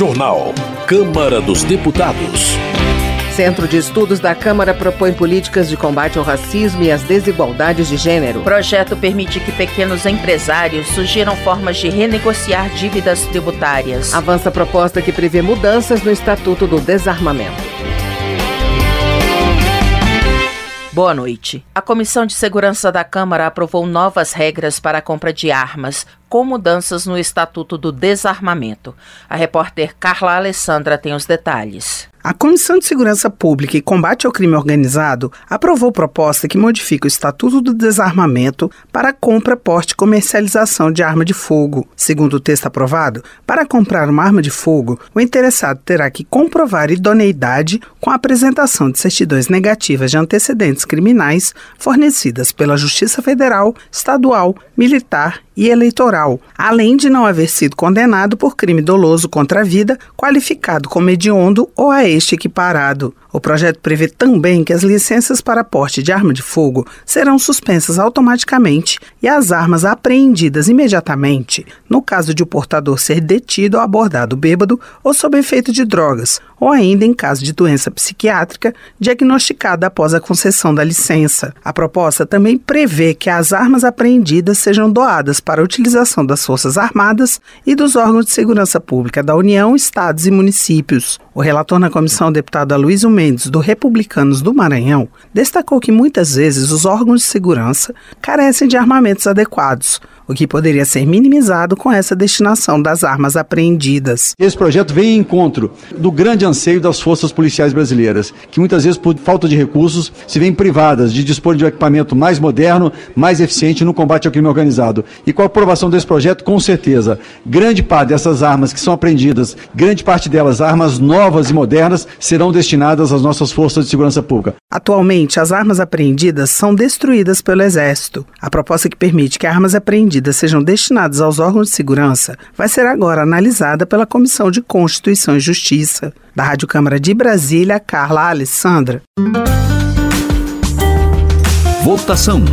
Jornal. Câmara dos Deputados. Centro de Estudos da Câmara propõe políticas de combate ao racismo e às desigualdades de gênero. O projeto permite que pequenos empresários sugiram formas de renegociar dívidas tributárias. Avança a proposta que prevê mudanças no Estatuto do Desarmamento. Boa noite. A Comissão de Segurança da Câmara aprovou novas regras para a compra de armas, com mudanças no Estatuto do Desarmamento. A repórter Carla Alessandra tem os detalhes. A Comissão de Segurança Pública e Combate ao Crime Organizado aprovou proposta que modifica o Estatuto do Desarmamento para compra, porte e comercialização de arma de fogo. Segundo o texto aprovado, para comprar uma arma de fogo, o interessado terá que comprovar idoneidade com a apresentação de certidões negativas de antecedentes criminais fornecidas pela Justiça Federal, Estadual, Militar e eleitoral, além de não haver sido condenado por crime doloso contra a vida, qualificado como hediondo ou a este equiparado. O projeto prevê também que as licenças para porte de arma de fogo serão suspensas automaticamente e as armas apreendidas imediatamente, no caso de o portador ser detido ou abordado bêbado ou sob efeito de drogas, ou ainda em caso de doença psiquiátrica diagnosticada após a concessão da licença. A proposta também prevê que as armas apreendidas sejam doadas para a utilização das Forças Armadas e dos órgãos de segurança pública da União, estados e municípios. O relator na comissão, deputado Aloysio Mendes, do Republicanos do Maranhão, destacou que muitas vezes os órgãos de segurança carecem de armamentos adequados, o que poderia ser minimizado com essa destinação das armas apreendidas. Esse projeto vem em encontro do grande anseio das forças policiais brasileiras, que muitas vezes, por falta de recursos, se veem privadas de dispor de um equipamento mais moderno, mais eficiente no combate ao crime organizado. E com a aprovação desse projeto, com certeza, grande parte dessas armas que são apreendidas, grande parte delas armas novas e modernas, serão destinadas às nossas forças de segurança pública. Atualmente, as armas apreendidas são destruídas pelo Exército. A proposta que permite que armas apreendidas sejam destinadas aos órgãos de segurança vai ser agora analisada pela Comissão de Constituição e Justiça. Da Rádio Câmara de Brasília, Carla Alessandra. Votação.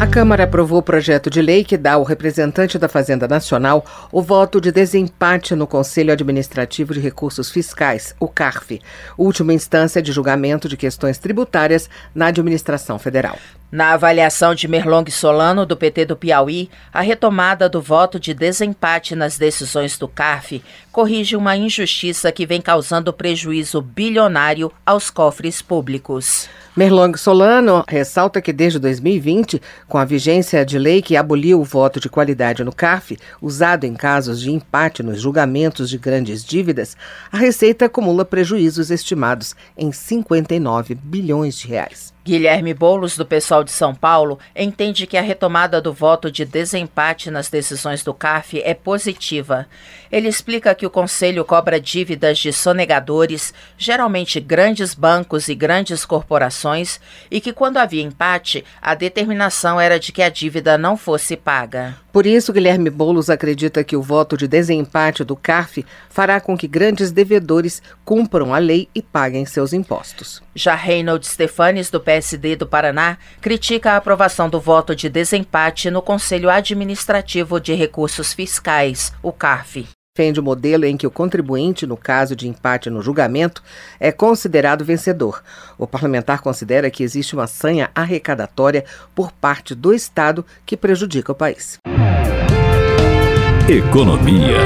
A Câmara aprovou o projeto de lei que dá ao representante da Fazenda Nacional o voto de desempate no Conselho Administrativo de Recursos Fiscais, o CARF, última instância de julgamento de questões tributárias na administração federal. Na avaliação de Merlong Solano, do PT do Piauí, a retomada do voto de desempate nas decisões do CARF corrige uma injustiça que vem causando prejuízo bilionário aos cofres públicos. Merlong Solano ressalta que desde 2020, com a vigência de lei que aboliu o voto de qualidade no CARF, usado em casos de empate nos julgamentos de grandes dívidas, a Receita acumula prejuízos estimados em 59 bilhões de reais. Guilherme Boulos, do Pessoal de São Paulo, entende que a retomada do voto de desempate nas decisões do CAF é positiva. Ele explica que o Conselho cobra dívidas de sonegadores, geralmente grandes bancos e grandes corporações, e que quando havia empate, a determinação era de que a dívida não fosse paga. Por isso, Guilherme Boulos acredita que o voto de desempate do CARF fará com que grandes devedores cumpram a lei e paguem seus impostos. Já Reynold Stefanes, do PSD do Paraná, critica a aprovação do voto de desempate no Conselho Administrativo de Recursos Fiscais, o CARF defende o modelo em que o contribuinte, no caso de empate no julgamento, é considerado vencedor. O parlamentar considera que existe uma sanha arrecadatória por parte do Estado que prejudica o país. Economia.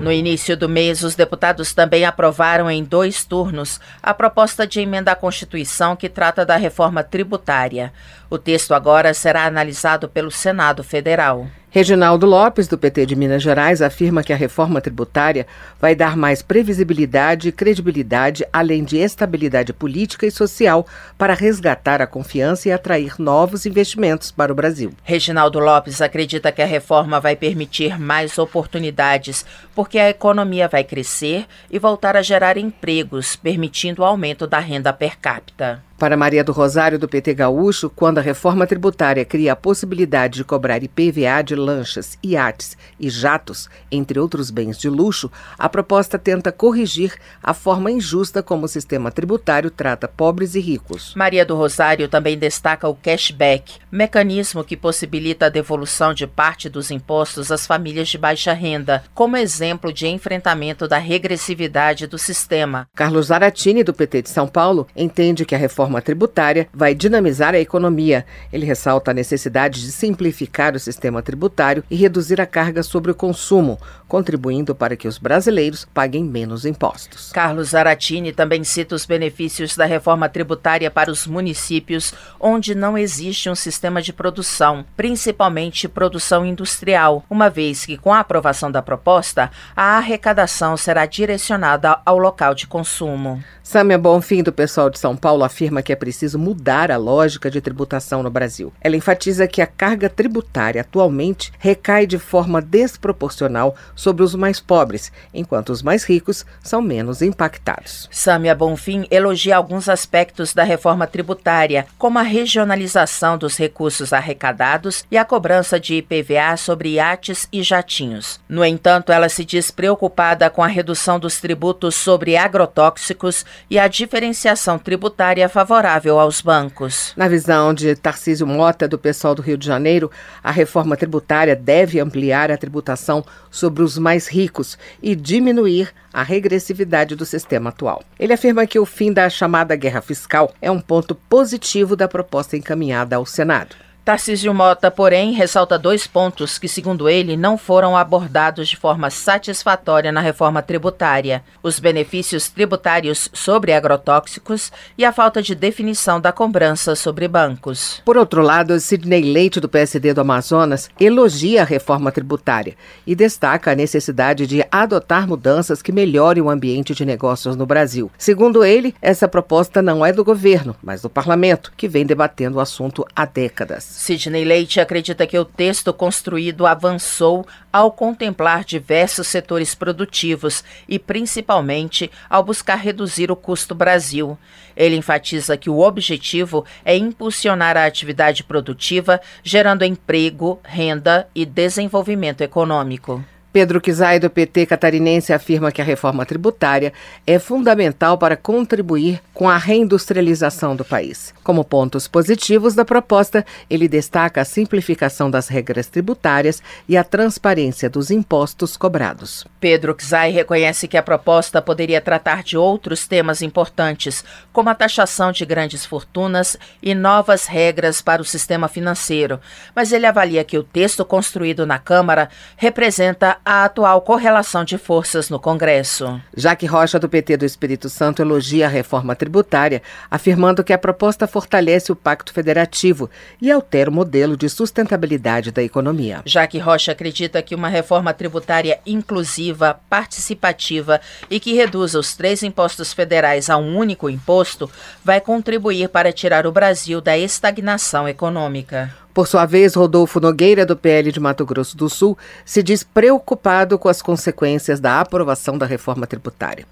No início do mês, os deputados também aprovaram em dois turnos a proposta de emenda à Constituição que trata da reforma tributária. O texto agora será analisado pelo Senado Federal. Reginaldo Lopes, do PT de Minas Gerais, afirma que a reforma tributária vai dar mais previsibilidade e credibilidade, além de estabilidade política e social, para resgatar a confiança e atrair novos investimentos para o Brasil. Reginaldo Lopes acredita que a reforma vai permitir mais oportunidades, porque a economia vai crescer e voltar a gerar empregos, permitindo o aumento da renda per capita. Para Maria do Rosário, do PT Gaúcho, quando a reforma tributária cria a possibilidade de cobrar IPVA de lanchas, iates e jatos, entre outros bens de luxo, a proposta tenta corrigir a forma injusta como o sistema tributário trata pobres e ricos. Maria do Rosário também destaca o cashback, mecanismo que possibilita a devolução de parte dos impostos às famílias de baixa renda, como exemplo de enfrentamento da regressividade do sistema. Carlos Zaratini, do PT de São Paulo, entende que a reforma reforma tributária vai dinamizar a economia. Ele ressalta a necessidade de simplificar o sistema tributário e reduzir a carga sobre o consumo, contribuindo para que os brasileiros paguem menos impostos. Carlos Zaratini também cita os benefícios da reforma tributária para os municípios onde não existe um sistema de produção, principalmente produção industrial, uma vez que, com a aprovação da proposta, a arrecadação será direcionada ao local de consumo. Sâmia Bonfim, do pessoal de São Paulo, afirma que é preciso mudar a lógica de tributação no Brasil. Ela enfatiza que a carga tributária atualmente recai de forma desproporcional sobre os mais pobres, enquanto os mais ricos são menos impactados. Sâmia Bonfim elogia alguns aspectos da reforma tributária, como a regionalização dos recursos arrecadados e a cobrança de IPVA sobre iates e jatinhos. No entanto, ela se diz preocupada com a redução dos tributos sobre agrotóxicos e a diferenciação tributária favorável aos bancos. Na visão de Tarcísio Mota, do pessoal do Rio de Janeiro, a reforma tributária deve ampliar a tributação sobre os mais ricos e diminuir a regressividade do sistema atual. Ele afirma que o fim da chamada guerra fiscal é um ponto positivo da proposta encaminhada ao Senado. Tarcísio Mota, porém, ressalta dois pontos que, segundo ele, não foram abordados de forma satisfatória na reforma tributária: os benefícios tributários sobre agrotóxicos e a falta de definição da cobrança sobre bancos. Por outro lado, Sidney Leite, do PSD do Amazonas, elogia a reforma tributária e destaca a necessidade de adotar mudanças que melhorem o ambiente de negócios no Brasil. Segundo ele, essa proposta não é do governo, mas do parlamento, que vem debatendo o assunto há décadas. Sidney Leite acredita que o texto construído avançou ao contemplar diversos setores produtivos e, principalmente, ao buscar reduzir o custo Brasil. Ele enfatiza que o objetivo é impulsionar a atividade produtiva, gerando emprego, renda e desenvolvimento econômico. Pedro Kizai, do PT catarinense, afirma que a reforma tributária é fundamental para contribuir com a reindustrialização do país. Como pontos positivos da proposta, ele destaca a simplificação das regras tributárias e a transparência dos impostos cobrados. Pedro Kizai reconhece que a proposta poderia tratar de outros temas importantes, como a taxação de grandes fortunas e novas regras para o sistema financeiro, mas ele avalia que o texto construído na Câmara representa a atual correlação de forças no Congresso. Jaque Rocha, do PT do Espírito Santo, elogia a reforma tributária, afirmando que a proposta fortalece o Pacto Federativo e altera o modelo de sustentabilidade da economia. Jaque Rocha acredita que uma reforma tributária inclusiva, participativa e que reduza os três impostos federais a um único imposto vai contribuir para tirar o Brasil da estagnação econômica. Por sua vez, Rodolfo Nogueira, do PL de Mato Grosso do Sul, se diz preocupado com as consequências da aprovação da reforma tributária.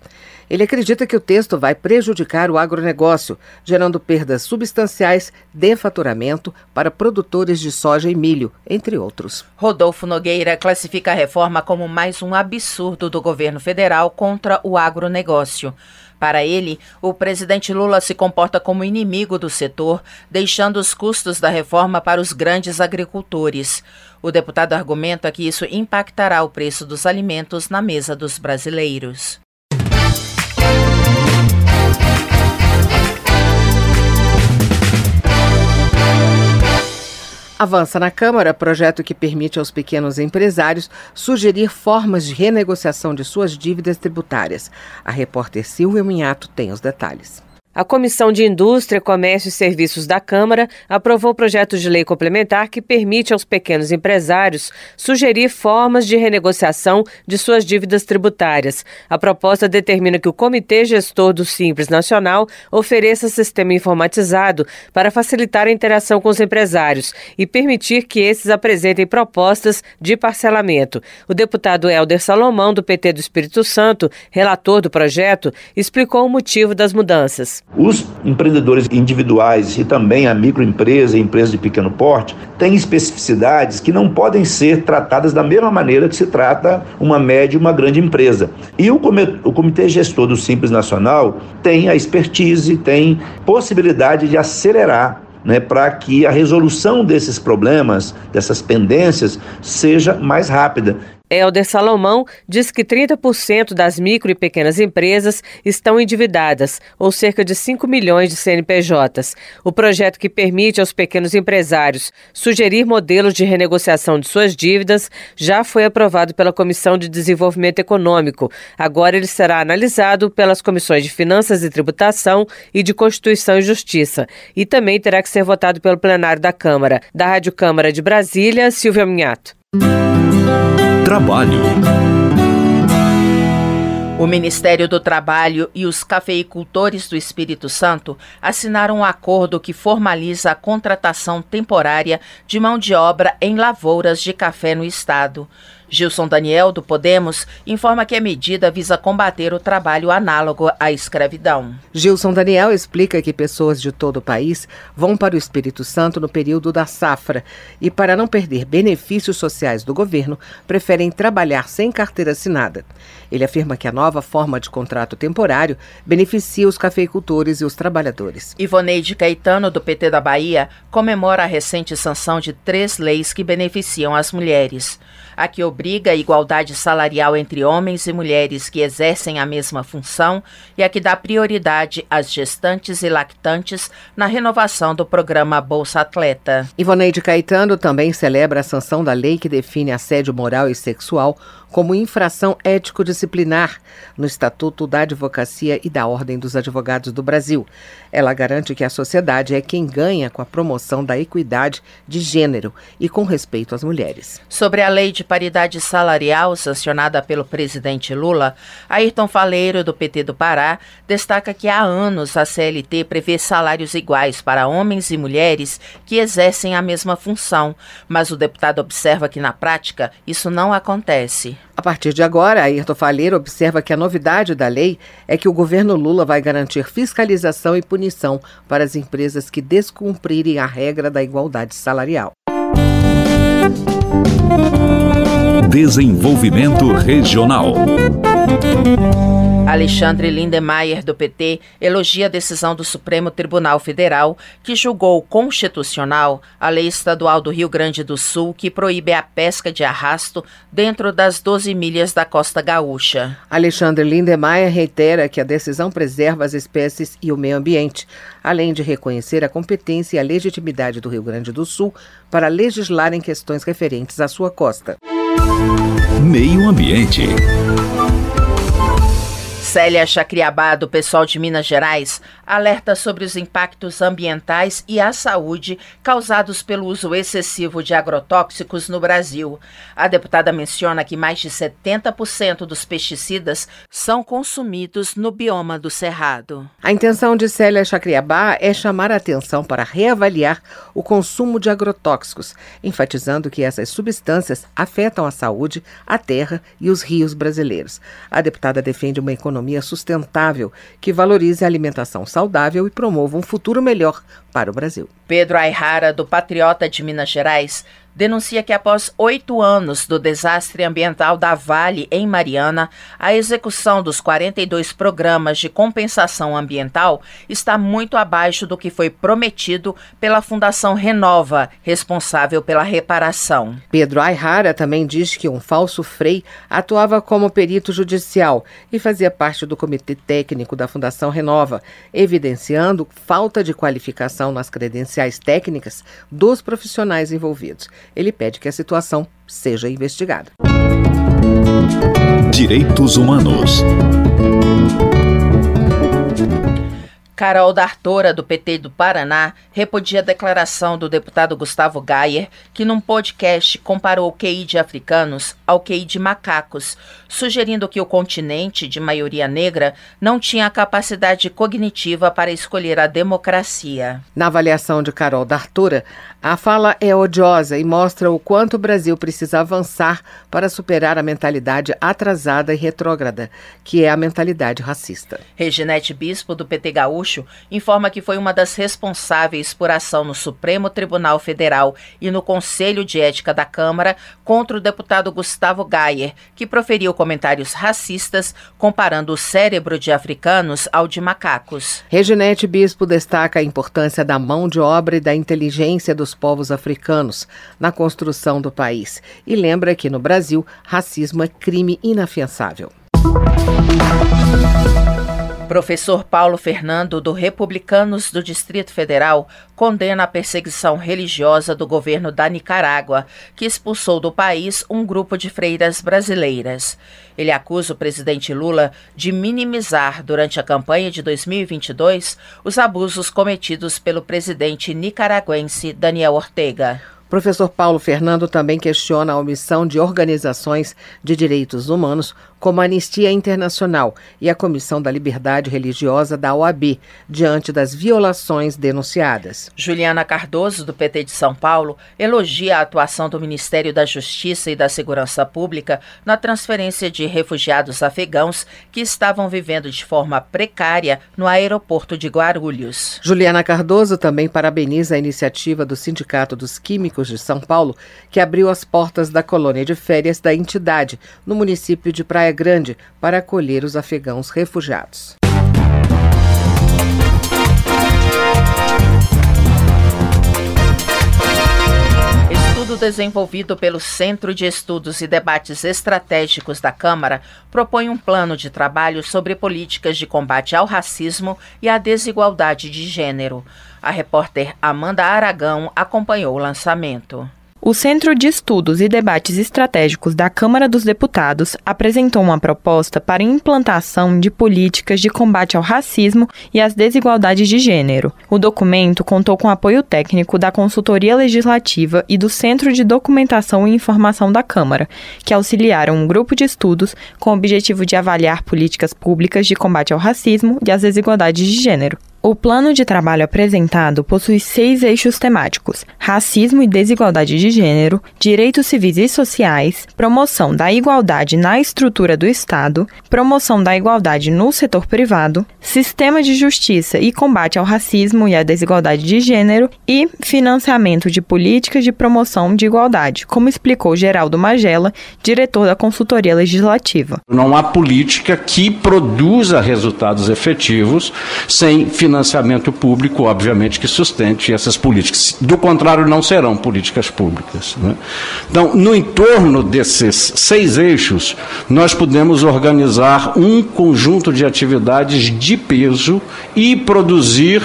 Ele acredita que o texto vai prejudicar o agronegócio, gerando perdas substanciais de faturamento para produtores de soja e milho, entre outros. Rodolfo Nogueira classifica a reforma como mais um absurdo do governo federal contra o agronegócio. Para ele, o presidente Lula se comporta como inimigo do setor, deixando os custos da reforma para os grandes agricultores. O deputado argumenta que isso impactará o preço dos alimentos na mesa dos brasileiros. Avança na Câmara projeto que permite aos pequenos empresários sugerir formas de renegociação de suas dívidas tributárias. A repórter Silvia Minhato tem os detalhes. A Comissão de Indústria, Comércio e Serviços da Câmara aprovou o projeto de lei complementar que permite aos pequenos empresários sugerir formas de renegociação de suas dívidas tributárias. A proposta determina que o Comitê Gestor do Simples Nacional ofereça sistema informatizado para facilitar a interação com os empresários e permitir que esses apresentem propostas de parcelamento. O deputado Helder Salomão, do PT do Espírito Santo, relator do projeto, explicou o motivo das mudanças Os empreendedores individuais e também a microempresa e empresa de pequeno porte têm especificidades que não podem ser tratadas da mesma maneira que se trata uma média e uma grande empresa. E o Comitê Gestor do Simples Nacional tem a expertise, tem possibilidade de acelerar né, para que a resolução desses problemas, dessas pendências, seja mais rápida. Helder Salomão diz que 30% das micro e pequenas empresas estão endividadas, ou cerca de 5 milhões de CNPJs. O projeto que permite aos pequenos empresários sugerir modelos de renegociação de suas dívidas já foi aprovado pela Comissão de Desenvolvimento Econômico. Agora ele será analisado pelas comissões de Finanças e Tributação e de Constituição e Justiça. E também terá que ser votado pelo plenário da Câmara. Da Rádio Câmara de Brasília, Silvia Minhato. Trabalho. O Ministério do Trabalho e os cafeicultores do Espírito Santo assinaram um acordo que formaliza a contratação temporária de mão de obra em lavouras de café no estado. Gilson Daniel, do Podemos, informa que a medida visa combater o trabalho análogo à escravidão. Gilson Daniel explica que pessoas de todo o país vão para o Espírito Santo no período da safra e, para não perder benefícios sociais do governo, preferem trabalhar sem carteira assinada. Ele afirma que a nova forma de contrato temporário beneficia os cafeicultores e os trabalhadores. Ivoneide Caetano, do PT da Bahia, comemora a recente sanção de três leis que beneficiam as mulheres a que obriga a igualdade salarial entre homens e mulheres que exercem a mesma função e a que dá prioridade às gestantes e lactantes na renovação do programa Bolsa Atleta. Ivoneide Caetano também celebra a sanção da lei que define assédio moral e sexual como infração ético-disciplinar no Estatuto da Advocacia e da Ordem dos Advogados do Brasil. Ela garante que a sociedade é quem ganha com a promoção da equidade de gênero e com respeito às mulheres. Sobre a lei de paridade salarial sancionada pelo presidente Lula, Ayrton Faleiro, do PT do Pará, destaca que há anos a CLT prevê salários iguais para homens e mulheres que exercem a mesma função, mas o deputado observa que na prática isso não acontece. A partir de agora, Ayrton Faleiro observa que a novidade da lei é que o governo Lula vai garantir fiscalização e punição para as empresas que descumprirem a regra da igualdade salarial. Desenvolvimento Regional. Alexandre Lindemeyer, do PT, elogia a decisão do Supremo Tribunal Federal, que julgou constitucional a lei estadual do Rio Grande do Sul que proíbe a pesca de arrasto dentro das 12 milhas da costa gaúcha. Alexandre Lindemeyer reitera que a decisão preserva as espécies e o meio ambiente, além de reconhecer a competência e a legitimidade do Rio Grande do Sul para legislar em questões referentes à sua costa. Meio Ambiente. Célia Chacriabá, do pessoal de Minas Gerais, alerta sobre os impactos ambientais e à saúde causados pelo uso excessivo de agrotóxicos no Brasil. A deputada menciona que mais de 70% dos pesticidas são consumidos no bioma do Cerrado. A intenção de Célia Chacriabá é chamar a atenção para reavaliar o consumo de agrotóxicos, enfatizando que essas substâncias afetam a saúde, a terra e os rios brasileiros. A deputada defende uma economia economia sustentável que valorize a alimentação saudável e promova um futuro melhor para o Brasil. Pedro Ayrara, do Patriota de Minas Gerais, denuncia que após oito anos do desastre ambiental da Vale em Mariana, a execução dos 42 programas de compensação ambiental está muito abaixo do que foi prometido pela Fundação Renova, responsável pela reparação. Pedro Ayrara também diz que um falso frei atuava como perito judicial e fazia parte do comitê técnico da Fundação Renova, evidenciando falta de qualificação nas credenciais técnicas dos profissionais envolvidos. Ele pede que a situação seja investigada. Direitos Humanos. Carol D'Artora, do PT do Paraná, repudia a declaração do deputado Gustavo Gayer, que num podcast comparou o QI de africanos ao QI de macacos, sugerindo que o continente, de maioria negra, não tinha a capacidade cognitiva para escolher a democracia. Na avaliação de Carol D'Artora, a fala é odiosa e mostra o quanto o Brasil precisa avançar para superar a mentalidade atrasada e retrógrada, que é a mentalidade racista. Reginete Bispo, do PT Gaúcho, Gaúcho informa que foi uma das responsáveis por ação no Supremo Tribunal Federal e no Conselho de Ética da Câmara contra o deputado Gustavo Gayer, que proferiu comentários racistas comparando o cérebro de africanos ao de macacos. Reginete Bispo destaca a importância da mão de obra e da inteligência dos povos africanos na construção do país e lembra que no Brasil racismo é crime inafiançável. Professor Paulo Fernando, do Republicanos do Distrito Federal, condena a perseguição religiosa do governo da Nicarágua, que expulsou do país um grupo de freiras brasileiras. Ele acusa o presidente Lula de minimizar, durante a campanha de 2022, os abusos cometidos pelo presidente nicaragüense Daniel Ortega. Professor Paulo Fernando também questiona a omissão de organizações de direitos humanos como a Anistia Internacional e a Comissão da Liberdade Religiosa da OAB, diante das violações denunciadas. Juliana Cardoso, do PT de São Paulo, elogia a atuação do Ministério da Justiça e da Segurança Pública na transferência de refugiados afegãos que estavam vivendo de forma precária no aeroporto de Guarulhos. Juliana Cardoso também parabeniza a iniciativa do Sindicato dos Químicos de São Paulo, que abriu as portas da colônia de férias da entidade, no município de Praia Grande para acolher os afegãos refugiados. Estudo desenvolvido pelo Centro de Estudos e Debates Estratégicos da Câmara propõe um plano de trabalho sobre políticas de combate ao racismo e à desigualdade de gênero. A repórter Amanda Aragão acompanhou o lançamento. O Centro de Estudos e Debates Estratégicos da Câmara dos Deputados apresentou uma proposta para implantação de políticas de combate ao racismo e às desigualdades de gênero. O documento contou com apoio técnico da Consultoria Legislativa e do Centro de Documentação e Informação da Câmara, que auxiliaram um grupo de estudos com o objetivo de avaliar políticas públicas de combate ao racismo e às desigualdades de gênero. O plano de trabalho apresentado possui seis eixos temáticos: racismo e desigualdade de gênero, direitos civis e sociais, promoção da igualdade na estrutura do Estado, promoção da igualdade no setor privado, sistema de justiça e combate ao racismo e à desigualdade de gênero e financiamento de políticas de promoção de igualdade, como explicou Geraldo Magela, diretor da consultoria legislativa. Não há política que produza resultados efetivos sem financiamento financiamento público, obviamente, que sustente essas políticas. Do contrário, não serão políticas públicas. Né? Então, no entorno desses seis eixos, nós podemos organizar um conjunto de atividades de peso e produzir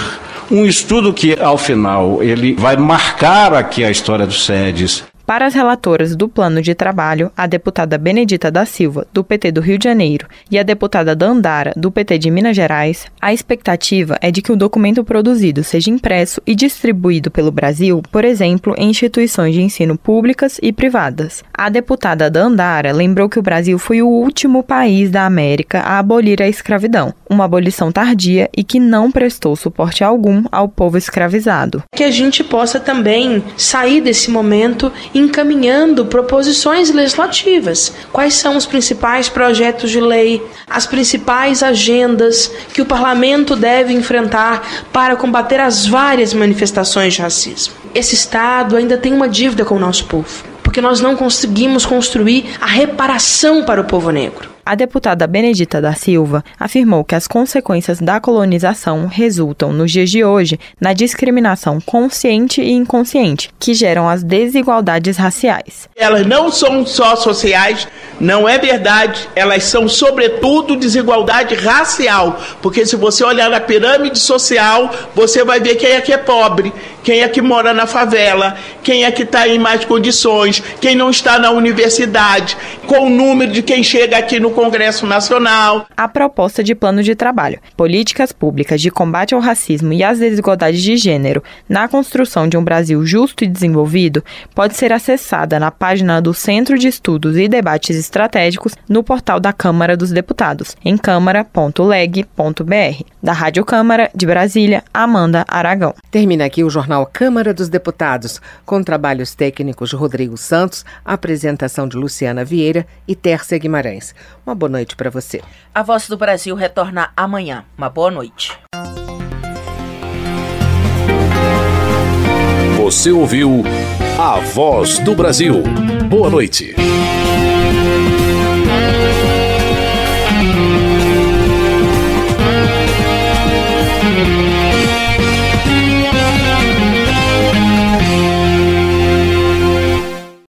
um estudo que, ao final, ele vai marcar aqui a história dos SEDES, para as relatoras do plano de trabalho, a deputada Benedita da Silva, do PT do Rio de Janeiro, e a deputada Dandara, do PT de Minas Gerais, a expectativa é de que o documento produzido seja impresso e distribuído pelo Brasil, por exemplo, em instituições de ensino públicas e privadas. A deputada Dandara lembrou que o Brasil foi o último país da América a abolir a escravidão, uma abolição tardia e que não prestou suporte algum ao povo escravizado. Que a gente possa também sair desse momento encaminhando proposições legislativas. Quais são os principais projetos de lei, as principais agendas que o parlamento deve enfrentar para combater as várias manifestações de racismo? Esse Estado ainda tem uma dívida com o nosso povo, porque nós não conseguimos construir a reparação para o povo negro. A deputada Benedita da Silva afirmou que as consequências da colonização resultam, nos dias de hoje, na discriminação consciente e inconsciente, que geram as desigualdades raciais. Elas não são só sociais, não é verdade, elas são, sobretudo, desigualdade racial. Porque se você olhar na pirâmide social, você vai ver quem é que é pobre, quem é que mora na favela, quem é que está em mais condições, quem não está na universidade, com o número de quem chega aqui no Congresso Nacional. A proposta de plano de trabalho, políticas públicas de combate ao racismo e às desigualdades de gênero na construção de um Brasil justo e desenvolvido pode ser acessada na página do Centro de Estudos e Debates Estratégicos no portal da Câmara dos Deputados, em câmara.leg.br. Da Rádio Câmara de Brasília, Amanda Aragão. Termina aqui o jornal Câmara dos Deputados, com trabalhos técnicos de Rodrigo Santos, apresentação de Luciana Vieira e Tércia Guimarães. Uma boa noite para você. A Voz do Brasil retorna amanhã. Uma boa noite. Você ouviu A Voz do Brasil. Boa noite.